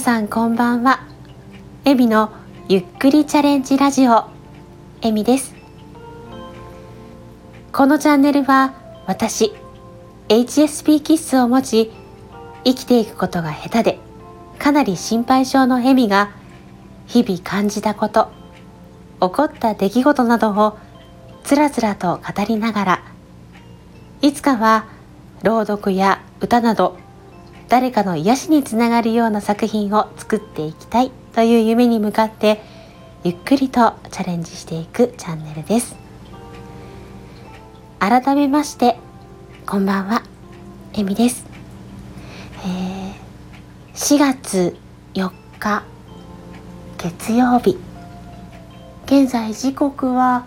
さんこんばんは。エミのゆっくりチャレンジラジオ。エミです。このチャンネルは私 HSP 気質を持ち生きていくことが下手でかなり心配性のエミが日々感じたこと起こった出来事などをつらつらと語りながらいつかは朗読や歌など誰かの癒しにつながるような作品を作っていきたいという夢に向かってゆっくりとチャレンジしていくチャンネルです。改めましてこんばんはえみです、えー、4月4日月曜日。現在時刻は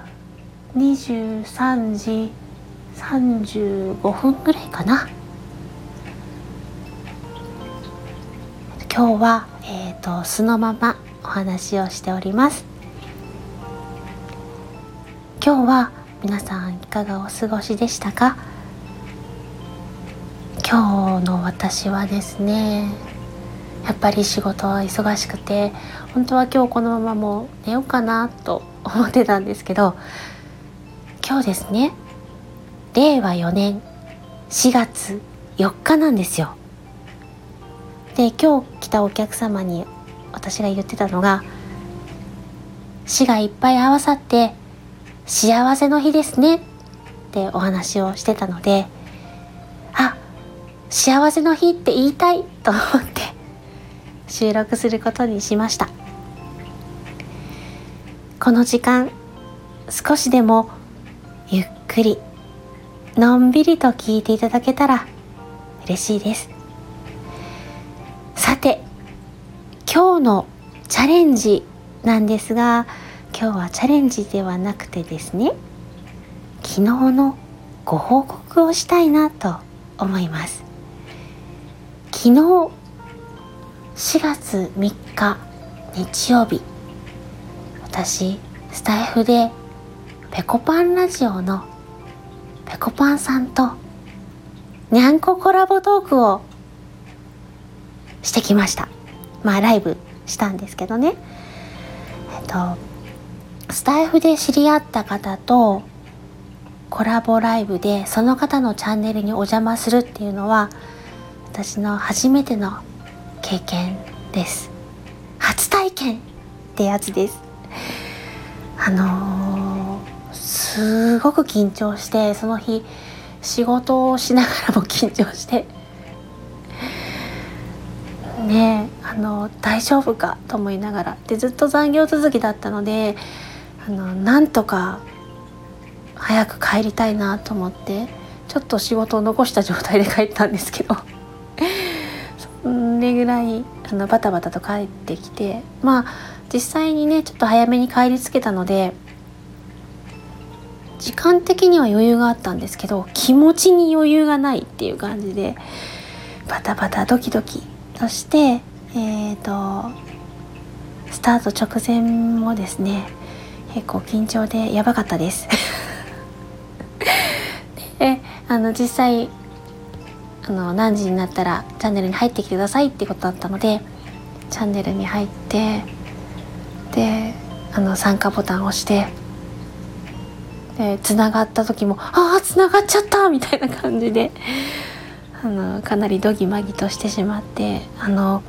23時35分ぐらいかな。今日は、えーと、素のままお話をしております。今日は皆さんいかがお過ごしでしたか？今日の私はですねやっぱり仕事は忙しくて本当は今日このままもう寝ようかなと思ってたんですけど今日ですね令和4年4月4日なんですよ。で今日来たお客様に私が言ってたのが死がいっぱい合わさって幸せの日ですねってお話をしてたのであ幸せの日って言いたいと思って収録することにしました。この時間少しでもゆっくりのんびりと聞いていただけたら嬉しいです。今日のチャレンジなんですが今日はチャレンジではなくてですね昨日のご報告をしたいなと思います。昨日4月3日日曜日私スタイフでペコパンラジオのペコパンさんとにゃんこコラボトークをしてきました。まあライブしたんですけどね。えっとスタイフで知り合った方とコラボライブでその方のチャンネルにお邪魔するっていうのは私の初めての経験です。初体験ってやつです。あのー、すごく緊張してその日仕事をしながらも緊張して。ねあの大丈夫かと思いながらでずっと残業続きだったのであのなんとか早く帰りたいなと思ってちょっと仕事を残した状態で帰ったんですけど それぐらいあのバタバタと帰ってきてまあ実際にねちょっと早めに帰りつけたので時間的には余裕があったんですけど気持ちに余裕がないっていう感じでバタバタドキドキそしてえっ、ー、とスタート直前もですね結構緊張でやばかったです であの実際あの何時になったらチャンネルに入ってきてくださいってことだったのでチャンネルに入ってであの参加ボタンを押してでつながった時も「ああつながっちゃった!」みたいな感じであのかなりドギマギとしてしまってあの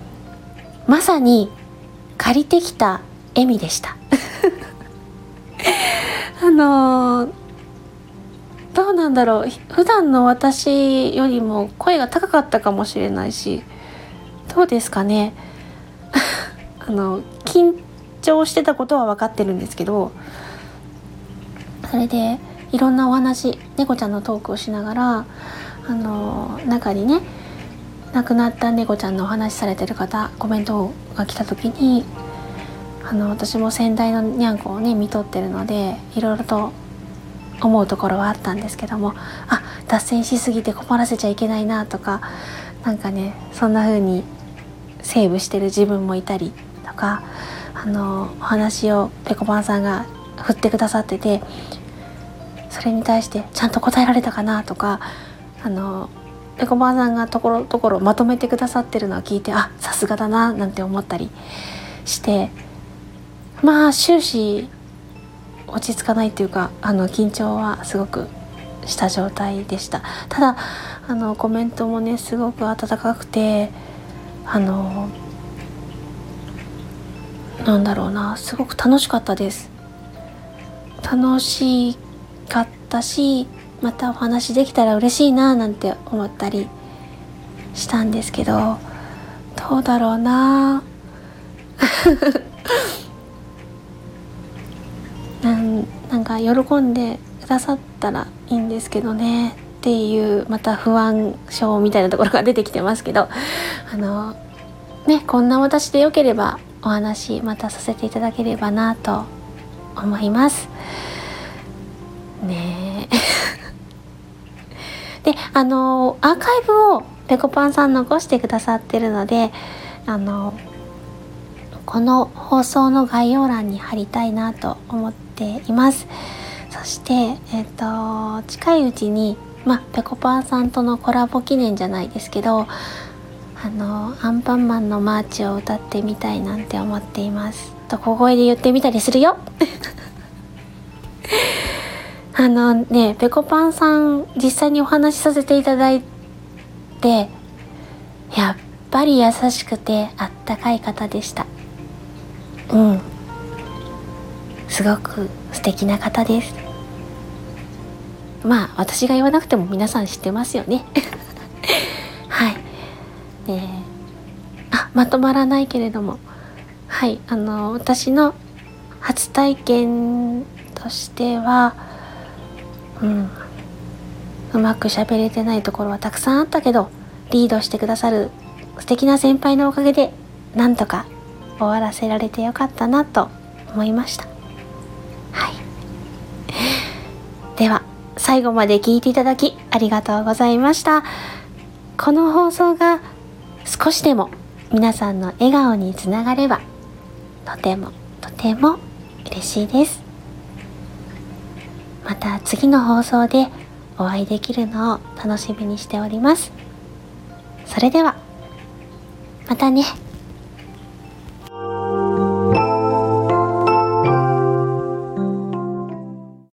まさに借りてきた笑みでした。あのどうなんだろう。普段の私よりも声が高かったかもしれないしどうですかね。あの緊張してたことは分かってるんですけどそれでいろんなお話猫ちゃんのトークをしながらあの中にね亡くなった猫ちゃんのお話しされてる方コメントが来た時にあの私も先代のにゃんこをね見とってるのでいろいろと思うところはあったんですけどもあ脱線しすぎて困らせちゃいけないなとかなんかねそんな風にセーブしてる自分もいたりとかあのお話をぺこぱんさんが振ってくださっててそれに対してちゃんと答えられたかなとかあのぺこぱさんがところどころまとめてくださってるのを聞いてあさすがだななんて思ったりしてまあ終始落ち着かないっていうかあの緊張はすごくした状態でした。ただあのコメントもねすごく温かくてあのなんだろうなすごく楽しかったです。楽しかったしまたお話できたら嬉しいななんて思ったりしたんですけどどうだろうな。なんなんか喜んでくださったらいいんですけどね。っていうまた不安症みたいなところが出てきてますけど。あのねこんな私でよければお話またさせていただければなと思います。ね。であのアーカイブをぺこぱんさん残してくださってるのであのこの放送の概要欄に貼りたいなと思っています。そしてえっ、ー、と近いうちにまあぺこぱんさんとのコラボ記念じゃないですけどあのアンパンマンのマーチを歌ってみたいなんて思っています。と小声で言ってみたりするよ。あのねぺこぱんさん実際にお話しさせていただいてやっぱり優しくてあったかい方でした。うん。すごく素敵な方です。まあ私が言わなくても皆さん知ってますよね。はい。ねあまとまらないけれども。はい。あの私の初体験としてはうん。うまく喋れてないところはたくさんあったけどリードしてくださる素敵な先輩のおかげでなんとか終わらせられてよかったなと思いました。はい。では最後まで聞いていただきありがとうございました。この放送が少しでも皆さんの笑顔につながればとてもとても嬉しいです。また次の放送でお会いできるのを楽しみにしておりますそれではまたね。